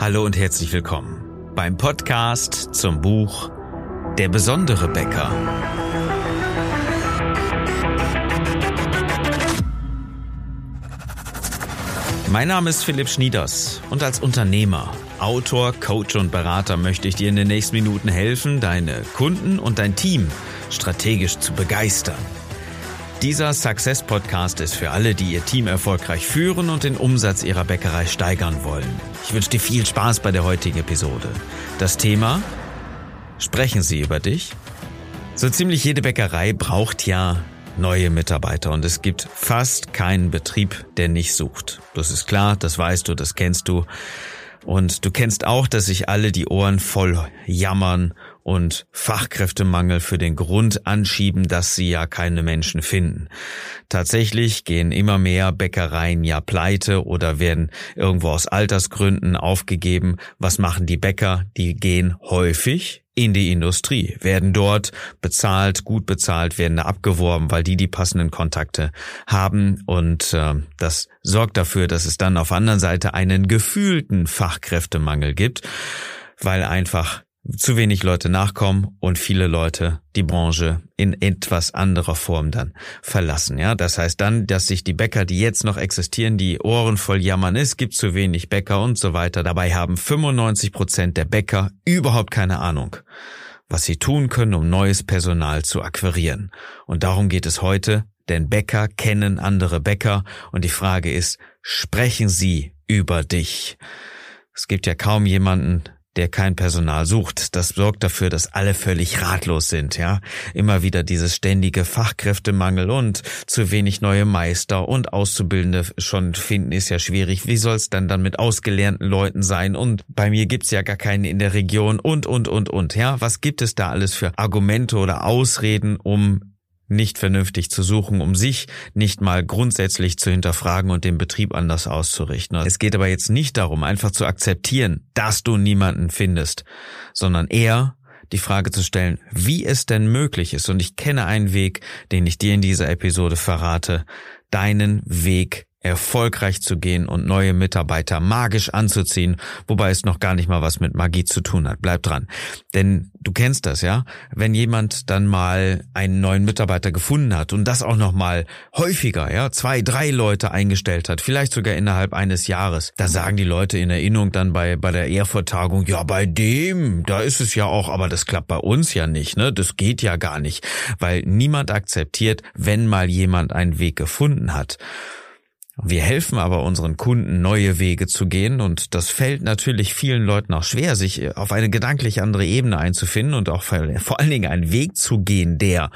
Hallo und herzlich willkommen beim Podcast zum Buch Der besondere Bäcker. Mein Name ist Philipp Schnieders und als Unternehmer, Autor, Coach und Berater möchte ich dir in den nächsten Minuten helfen, deine Kunden und dein Team strategisch zu begeistern. Dieser Success Podcast ist für alle, die ihr Team erfolgreich führen und den Umsatz ihrer Bäckerei steigern wollen. Ich wünsche dir viel Spaß bei der heutigen Episode. Das Thema? Sprechen Sie über dich? So ziemlich jede Bäckerei braucht ja neue Mitarbeiter und es gibt fast keinen Betrieb, der nicht sucht. Das ist klar, das weißt du, das kennst du. Und du kennst auch, dass sich alle die Ohren voll jammern und Fachkräftemangel für den Grund anschieben, dass sie ja keine Menschen finden. Tatsächlich gehen immer mehr Bäckereien ja pleite oder werden irgendwo aus Altersgründen aufgegeben. Was machen die Bäcker? Die gehen häufig in die Industrie, werden dort bezahlt, gut bezahlt, werden da abgeworben, weil die die passenden Kontakte haben und äh, das sorgt dafür, dass es dann auf der anderen Seite einen gefühlten Fachkräftemangel gibt, weil einfach zu wenig Leute nachkommen und viele Leute die Branche in etwas anderer Form dann verlassen. Ja, das heißt dann, dass sich die Bäcker, die jetzt noch existieren, die Ohren voll jammern, es gibt zu wenig Bäcker und so weiter. Dabei haben 95 Prozent der Bäcker überhaupt keine Ahnung, was sie tun können, um neues Personal zu akquirieren. Und darum geht es heute, denn Bäcker kennen andere Bäcker und die Frage ist, sprechen sie über dich? Es gibt ja kaum jemanden, der kein Personal sucht. Das sorgt dafür, dass alle völlig ratlos sind, ja. Immer wieder dieses ständige Fachkräftemangel und zu wenig neue Meister und Auszubildende schon finden ist ja schwierig. Wie soll es dann dann mit ausgelernten Leuten sein? Und bei mir gibt's ja gar keinen in der Region und, und, und, und, ja. Was gibt es da alles für Argumente oder Ausreden, um nicht vernünftig zu suchen, um sich nicht mal grundsätzlich zu hinterfragen und den Betrieb anders auszurichten. Es geht aber jetzt nicht darum, einfach zu akzeptieren, dass du niemanden findest, sondern eher die Frage zu stellen, wie es denn möglich ist. Und ich kenne einen Weg, den ich dir in dieser Episode verrate, deinen Weg erfolgreich zu gehen und neue Mitarbeiter magisch anzuziehen, wobei es noch gar nicht mal was mit Magie zu tun hat. Bleib dran. Denn du kennst das, ja? Wenn jemand dann mal einen neuen Mitarbeiter gefunden hat und das auch noch mal häufiger, ja, zwei, drei Leute eingestellt hat, vielleicht sogar innerhalb eines Jahres, da sagen die Leute in Erinnerung dann bei, bei der Ehrvortagung, ja, bei dem, da ist es ja auch, aber das klappt bei uns ja nicht, ne? Das geht ja gar nicht, weil niemand akzeptiert, wenn mal jemand einen Weg gefunden hat. Wir helfen aber unseren Kunden, neue Wege zu gehen und das fällt natürlich vielen Leuten auch schwer, sich auf eine gedanklich andere Ebene einzufinden und auch vor allen Dingen einen Weg zu gehen, der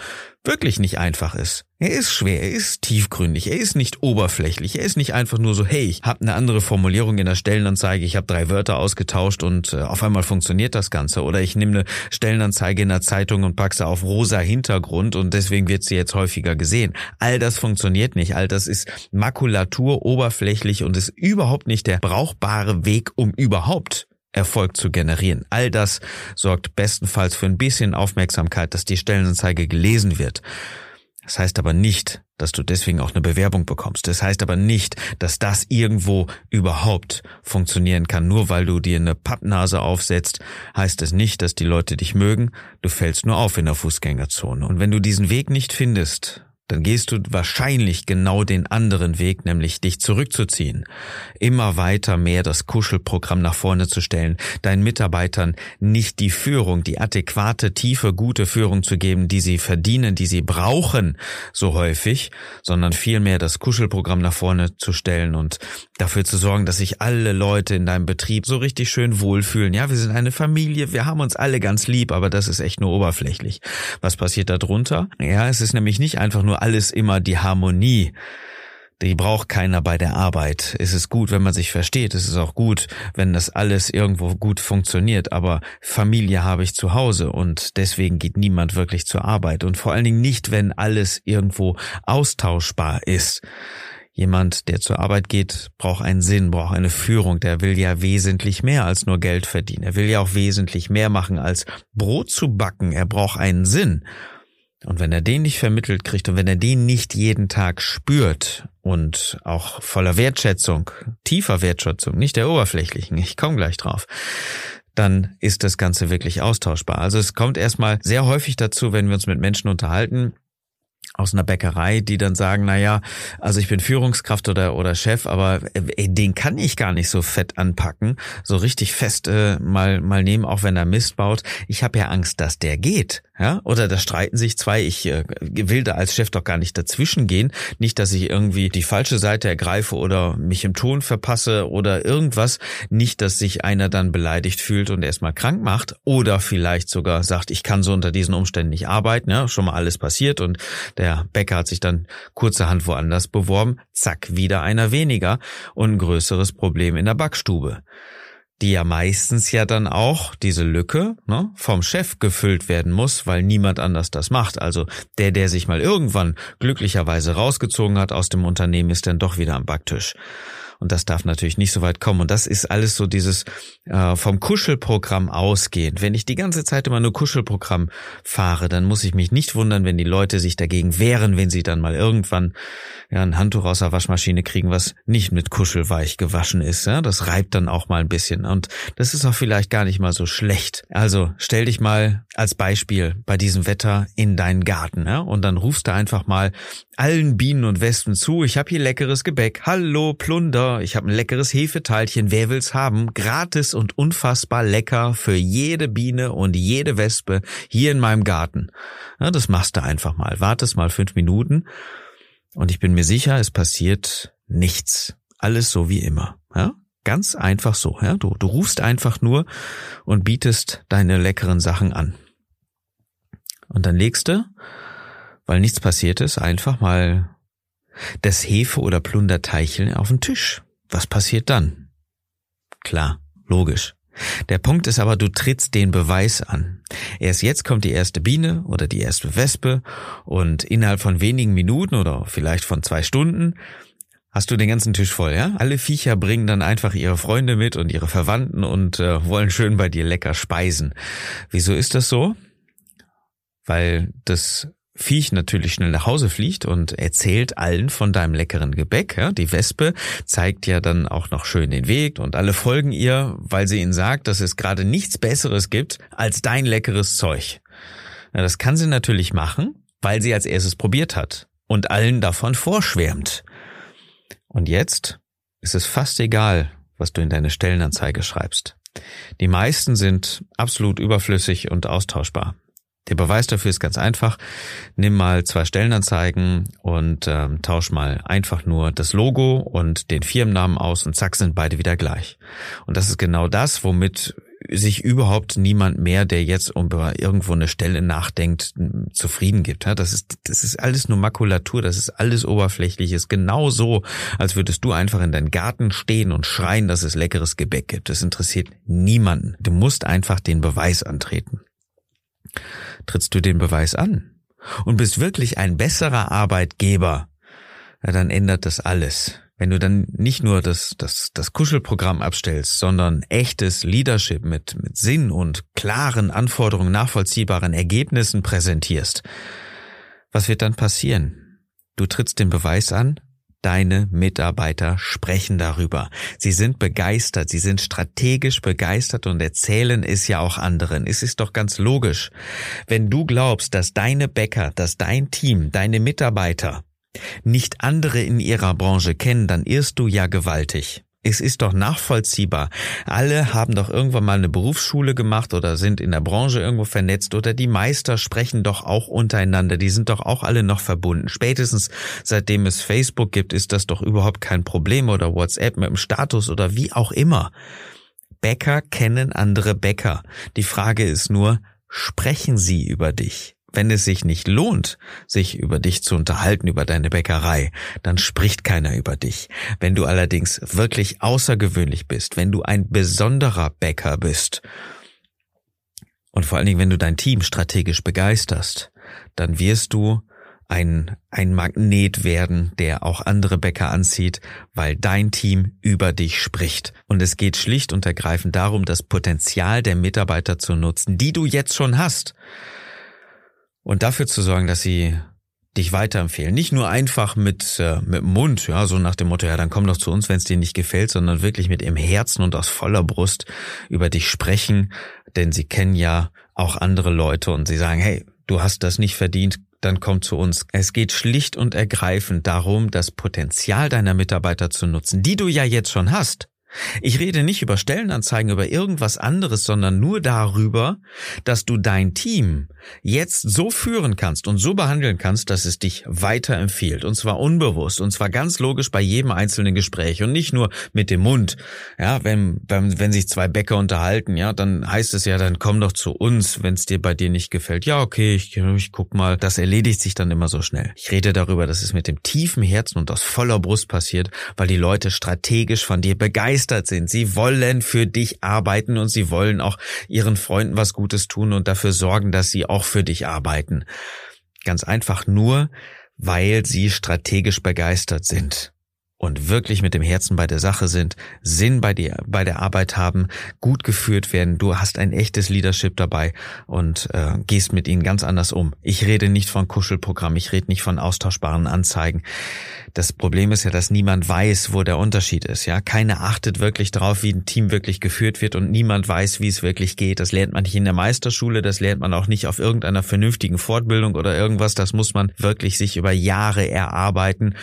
wirklich nicht einfach ist. Er ist schwer, er ist tiefgründig, er ist nicht oberflächlich, er ist nicht einfach nur so, hey, ich habe eine andere Formulierung in der Stellenanzeige, ich habe drei Wörter ausgetauscht und äh, auf einmal funktioniert das Ganze. Oder ich nehme eine Stellenanzeige in der Zeitung und pack sie auf rosa Hintergrund und deswegen wird sie jetzt häufiger gesehen. All das funktioniert nicht, all das ist Makulatur, oberflächlich und ist überhaupt nicht der brauchbare Weg, um überhaupt Erfolg zu generieren. All das sorgt bestenfalls für ein bisschen Aufmerksamkeit, dass die Stellenanzeige gelesen wird. Das heißt aber nicht, dass du deswegen auch eine Bewerbung bekommst. Das heißt aber nicht, dass das irgendwo überhaupt funktionieren kann. Nur weil du dir eine Pappnase aufsetzt, heißt es nicht, dass die Leute dich mögen. Du fällst nur auf in der Fußgängerzone. Und wenn du diesen Weg nicht findest, dann gehst du wahrscheinlich genau den anderen Weg, nämlich dich zurückzuziehen, immer weiter mehr das Kuschelprogramm nach vorne zu stellen, deinen Mitarbeitern nicht die Führung, die adäquate, tiefe, gute Führung zu geben, die sie verdienen, die sie brauchen, so häufig, sondern vielmehr das Kuschelprogramm nach vorne zu stellen und dafür zu sorgen, dass sich alle Leute in deinem Betrieb so richtig schön wohlfühlen. Ja, wir sind eine Familie, wir haben uns alle ganz lieb, aber das ist echt nur oberflächlich. Was passiert darunter? Ja, es ist nämlich nicht einfach nur alles immer die Harmonie. Die braucht keiner bei der Arbeit. Es ist gut, wenn man sich versteht. Es ist auch gut, wenn das alles irgendwo gut funktioniert. Aber Familie habe ich zu Hause und deswegen geht niemand wirklich zur Arbeit. Und vor allen Dingen nicht, wenn alles irgendwo austauschbar ist. Jemand, der zur Arbeit geht, braucht einen Sinn, braucht eine Führung. Der will ja wesentlich mehr als nur Geld verdienen. Er will ja auch wesentlich mehr machen als Brot zu backen. Er braucht einen Sinn. Und wenn er den nicht vermittelt kriegt und wenn er den nicht jeden Tag spürt und auch voller Wertschätzung, tiefer Wertschätzung, nicht der oberflächlichen, ich komme gleich drauf, dann ist das Ganze wirklich austauschbar. Also es kommt erstmal sehr häufig dazu, wenn wir uns mit Menschen unterhalten, aus einer Bäckerei, die dann sagen, na ja, also ich bin Führungskraft oder oder Chef, aber ey, den kann ich gar nicht so fett anpacken, so richtig fest äh, mal mal nehmen, auch wenn er Mist baut. Ich habe ja Angst, dass der geht, ja? Oder da streiten sich zwei, ich äh, will da als Chef doch gar nicht dazwischen gehen, nicht, dass ich irgendwie die falsche Seite ergreife oder mich im Ton verpasse oder irgendwas, nicht, dass sich einer dann beleidigt fühlt und erstmal krank macht oder vielleicht sogar sagt, ich kann so unter diesen Umständen nicht arbeiten, ja, schon mal alles passiert und der Bäcker hat sich dann kurzerhand woanders beworben. Zack, wieder einer weniger und ein größeres Problem in der Backstube die ja meistens ja dann auch diese Lücke ne, vom Chef gefüllt werden muss, weil niemand anders das macht. Also der, der sich mal irgendwann glücklicherweise rausgezogen hat aus dem Unternehmen, ist dann doch wieder am Backtisch. Und das darf natürlich nicht so weit kommen. Und das ist alles so dieses äh, vom Kuschelprogramm ausgehend. Wenn ich die ganze Zeit immer nur Kuschelprogramm fahre, dann muss ich mich nicht wundern, wenn die Leute sich dagegen wehren, wenn sie dann mal irgendwann ja, ein Handtuch aus der Waschmaschine kriegen, was nicht mit Kuschelweich gewaschen ist. Ja? Das reibt dann auch mal ein bisschen. Und das ist auch vielleicht gar nicht mal so schlecht. Also stell dich mal als Beispiel bei diesem Wetter in deinen Garten ja? und dann rufst du einfach mal allen Bienen und Wespen zu. Ich habe hier leckeres Gebäck. Hallo Plunder. Ich habe ein leckeres Hefeteilchen. Wer will's haben? Gratis und unfassbar lecker für jede Biene und jede Wespe hier in meinem Garten. Ja, das machst du einfach mal. Wartest mal fünf Minuten und ich bin mir sicher, es passiert nichts. Alles so wie immer. Ja? Ganz einfach so. Ja? Du, du rufst einfach nur und bietest deine leckeren Sachen an. Und dann legst du weil nichts passiert ist, einfach mal das Hefe- oder Plunderteicheln auf den Tisch. Was passiert dann? Klar, logisch. Der Punkt ist aber, du trittst den Beweis an. Erst jetzt kommt die erste Biene oder die erste Wespe und innerhalb von wenigen Minuten oder vielleicht von zwei Stunden hast du den ganzen Tisch voll, ja? Alle Viecher bringen dann einfach ihre Freunde mit und ihre Verwandten und äh, wollen schön bei dir lecker speisen. Wieso ist das so? Weil das Viech natürlich schnell nach Hause fliegt und erzählt allen von deinem leckeren Gebäck. Die Wespe zeigt ja dann auch noch schön den Weg und alle folgen ihr, weil sie ihnen sagt, dass es gerade nichts Besseres gibt als dein leckeres Zeug. Das kann sie natürlich machen, weil sie als erstes probiert hat und allen davon vorschwärmt. Und jetzt ist es fast egal, was du in deine Stellenanzeige schreibst. Die meisten sind absolut überflüssig und austauschbar. Der Beweis dafür ist ganz einfach. Nimm mal zwei Stellenanzeigen und ähm, tausch mal einfach nur das Logo und den Firmennamen aus und zack sind beide wieder gleich. Und das ist genau das, womit sich überhaupt niemand mehr, der jetzt über irgendwo eine Stelle nachdenkt, zufrieden gibt. Das ist, das ist alles nur Makulatur, das ist alles oberflächliches. Genau so, als würdest du einfach in deinen Garten stehen und schreien, dass es leckeres Gebäck gibt. Das interessiert niemanden. Du musst einfach den Beweis antreten trittst du den Beweis an und bist wirklich ein besserer Arbeitgeber, ja, dann ändert das alles. Wenn du dann nicht nur das, das, das Kuschelprogramm abstellst, sondern echtes Leadership mit, mit Sinn und klaren Anforderungen, nachvollziehbaren Ergebnissen präsentierst, was wird dann passieren? Du trittst den Beweis an, Deine Mitarbeiter sprechen darüber. Sie sind begeistert, sie sind strategisch begeistert und erzählen es ja auch anderen. Es ist doch ganz logisch. Wenn du glaubst, dass deine Bäcker, dass dein Team, deine Mitarbeiter nicht andere in ihrer Branche kennen, dann irrst du ja gewaltig. Es ist doch nachvollziehbar. Alle haben doch irgendwann mal eine Berufsschule gemacht oder sind in der Branche irgendwo vernetzt oder die Meister sprechen doch auch untereinander. Die sind doch auch alle noch verbunden. Spätestens seitdem es Facebook gibt, ist das doch überhaupt kein Problem oder WhatsApp mit dem Status oder wie auch immer. Bäcker kennen andere Bäcker. Die Frage ist nur, sprechen sie über dich? Wenn es sich nicht lohnt, sich über dich zu unterhalten, über deine Bäckerei, dann spricht keiner über dich. Wenn du allerdings wirklich außergewöhnlich bist, wenn du ein besonderer Bäcker bist und vor allen Dingen, wenn du dein Team strategisch begeisterst, dann wirst du ein, ein Magnet werden, der auch andere Bäcker anzieht, weil dein Team über dich spricht. Und es geht schlicht und ergreifend darum, das Potenzial der Mitarbeiter zu nutzen, die du jetzt schon hast Und dafür zu sorgen, dass sie dich weiterempfehlen. Nicht nur einfach mit, äh, mit Mund, ja, so nach dem Motto, ja, dann komm doch zu uns, wenn es dir nicht gefällt, sondern wirklich mit ihrem Herzen und aus voller Brust über dich sprechen, denn sie kennen ja auch andere Leute und sie sagen, hey, du hast das nicht verdient, dann komm zu uns. Es geht schlicht und ergreifend darum, das Potenzial deiner Mitarbeiter zu nutzen, die du ja jetzt schon hast. Ich rede nicht über Stellenanzeigen, über irgendwas anderes, sondern nur darüber, dass du dein Team jetzt so führen kannst und so behandeln kannst, dass es dich weiterempfiehlt. Und zwar unbewusst. Und zwar ganz logisch bei jedem einzelnen Gespräch und nicht nur mit dem Mund. Ja, wenn, wenn, wenn sich zwei Bäcker unterhalten, ja, dann heißt es ja, dann komm doch zu uns, wenn es dir bei dir nicht gefällt. Ja, okay, ich, ich guck mal. Das erledigt sich dann immer so schnell. Ich rede darüber, dass es mit dem tiefen Herzen und aus voller Brust passiert, weil die Leute strategisch von dir begeistert sind. Sie wollen für dich arbeiten und sie wollen auch ihren Freunden was Gutes tun und dafür sorgen, dass sie auch für dich arbeiten. Ganz einfach nur, weil sie strategisch begeistert sind und wirklich mit dem Herzen bei der Sache sind, Sinn bei dir, bei der Arbeit haben, gut geführt werden. Du hast ein echtes Leadership dabei und äh, gehst mit ihnen ganz anders um. Ich rede nicht von Kuschelprogramm, ich rede nicht von austauschbaren Anzeigen. Das Problem ist ja, dass niemand weiß, wo der Unterschied ist. Ja, keiner achtet wirklich darauf, wie ein Team wirklich geführt wird und niemand weiß, wie es wirklich geht. Das lernt man nicht in der Meisterschule, das lernt man auch nicht auf irgendeiner vernünftigen Fortbildung oder irgendwas. Das muss man wirklich sich über Jahre erarbeiten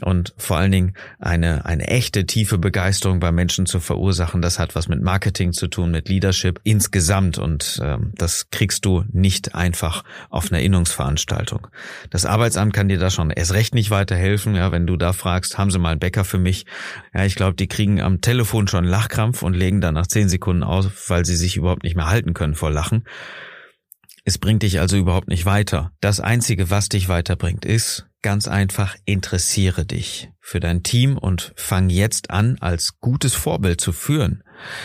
und vor allen Dingen eine, eine echte tiefe Begeisterung bei Menschen zu verursachen. Das hat was mit Marketing zu tun, mit Leadership insgesamt und ähm, das kriegst du nicht einfach auf einer Innungsveranstaltung. Das Arbeitsamt kann dir da schon erst recht nicht weiterhelfen, ja, wenn du da fragst, haben sie mal einen Bäcker für mich? Ja, ich glaube, die kriegen am Telefon schon Lachkrampf und legen dann nach zehn Sekunden aus, weil sie sich überhaupt nicht mehr halten können vor Lachen. Es bringt dich also überhaupt nicht weiter. Das Einzige, was dich weiterbringt, ist ganz einfach, interessiere dich für dein Team und fang jetzt an, als gutes Vorbild zu führen.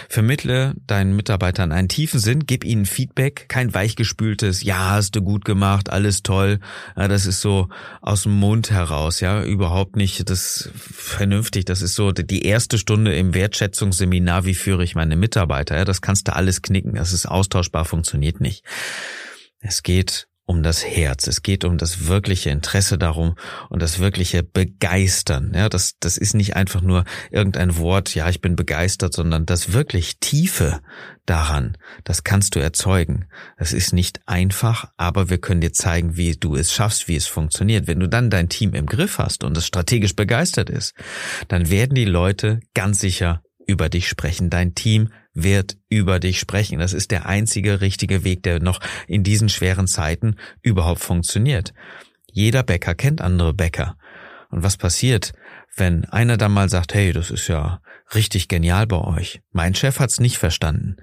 Vermittle deinen Mitarbeitern einen tiefen Sinn, gib ihnen Feedback, kein weichgespültes, ja, hast du gut gemacht, alles toll. Ja, das ist so aus dem Mund heraus, ja, überhaupt nicht das vernünftig. Das ist so die erste Stunde im Wertschätzungsseminar, wie führe ich meine Mitarbeiter. Ja, das kannst du alles knicken, das ist austauschbar, funktioniert nicht. Es geht um das Herz. Es geht um das wirkliche Interesse darum und das wirkliche Begeistern. Ja, das, das ist nicht einfach nur irgendein Wort, ja, ich bin begeistert, sondern das wirklich Tiefe daran, das kannst du erzeugen. Es ist nicht einfach, aber wir können dir zeigen, wie du es schaffst, wie es funktioniert. Wenn du dann dein Team im Griff hast und es strategisch begeistert ist, dann werden die Leute ganz sicher über dich sprechen. Dein Team wird über dich sprechen. Das ist der einzige richtige Weg, der noch in diesen schweren Zeiten überhaupt funktioniert. Jeder Bäcker kennt andere Bäcker. Und was passiert, wenn einer dann mal sagt, hey, das ist ja richtig genial bei euch. Mein Chef hat's nicht verstanden.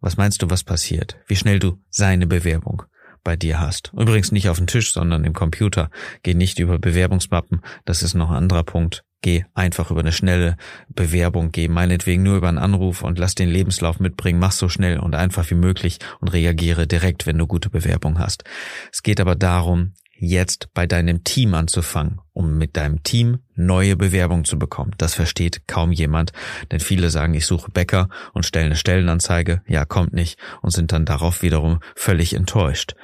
Was meinst du, was passiert? Wie schnell du seine Bewerbung bei dir hast. Übrigens nicht auf dem Tisch, sondern im Computer. Geh nicht über Bewerbungsmappen. Das ist noch ein anderer Punkt. Geh einfach über eine schnelle Bewerbung, geh meinetwegen nur über einen Anruf und lass den Lebenslauf mitbringen, mach so schnell und einfach wie möglich und reagiere direkt, wenn du gute Bewerbung hast. Es geht aber darum, jetzt bei deinem Team anzufangen, um mit deinem Team neue Bewerbungen zu bekommen. Das versteht kaum jemand, denn viele sagen, ich suche Bäcker und stellen eine Stellenanzeige, ja, kommt nicht und sind dann darauf wiederum völlig enttäuscht.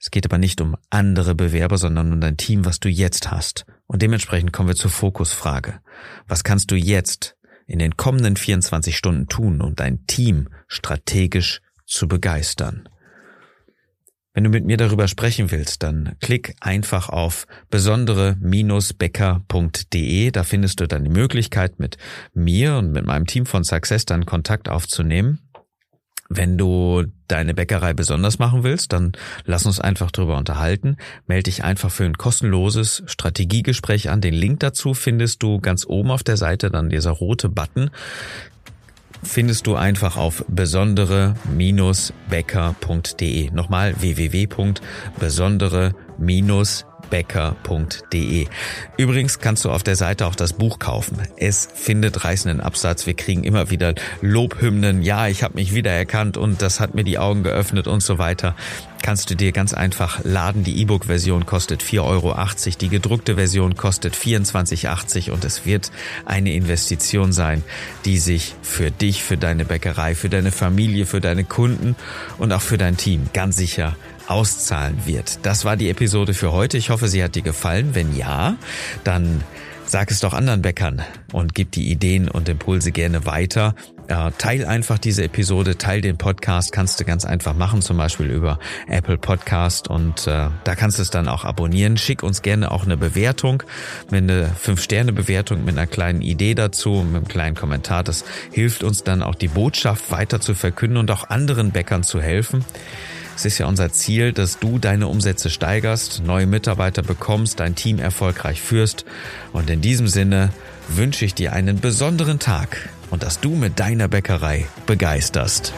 Es geht aber nicht um andere Bewerber, sondern um dein Team, was du jetzt hast. Und dementsprechend kommen wir zur Fokusfrage. Was kannst du jetzt in den kommenden 24 Stunden tun, um dein Team strategisch zu begeistern? Wenn du mit mir darüber sprechen willst, dann klick einfach auf besondere-becker.de. Da findest du dann die Möglichkeit, mit mir und mit meinem Team von Success dann Kontakt aufzunehmen. Wenn du deine Bäckerei besonders machen willst, dann lass uns einfach drüber unterhalten. Melde dich einfach für ein kostenloses Strategiegespräch an. Den Link dazu findest du ganz oben auf der Seite, dann dieser rote Button. Findest du einfach auf besondere-bäcker.de. Nochmal www.besondere-bäcker.de becker.de. Übrigens kannst du auf der Seite auch das Buch kaufen. Es findet reißenden Absatz. Wir kriegen immer wieder Lobhymnen. Ja, ich habe mich wiedererkannt und das hat mir die Augen geöffnet und so weiter. Kannst du dir ganz einfach laden. Die E-Book-Version kostet 4,80 Euro. Die gedruckte Version kostet 24,80 und es wird eine Investition sein, die sich für dich, für deine Bäckerei, für deine Familie, für deine Kunden und auch für dein Team ganz sicher auszahlen wird. Das war die Episode für heute. Ich hoffe, sie hat dir gefallen. Wenn ja, dann Sag es doch anderen Bäckern und gib die Ideen und Impulse gerne weiter. Ja, teil einfach diese Episode, teil den Podcast, kannst du ganz einfach machen, zum Beispiel über Apple Podcast und äh, da kannst du es dann auch abonnieren. Schick uns gerne auch eine Bewertung, eine 5-Sterne-Bewertung mit einer kleinen Idee dazu, mit einem kleinen Kommentar. Das hilft uns dann auch die Botschaft weiter zu verkünden und auch anderen Bäckern zu helfen. Es ist ja unser Ziel, dass du deine Umsätze steigerst, neue Mitarbeiter bekommst, dein Team erfolgreich führst. Und in diesem Sinne wünsche ich dir einen besonderen Tag und dass du mit deiner Bäckerei begeisterst.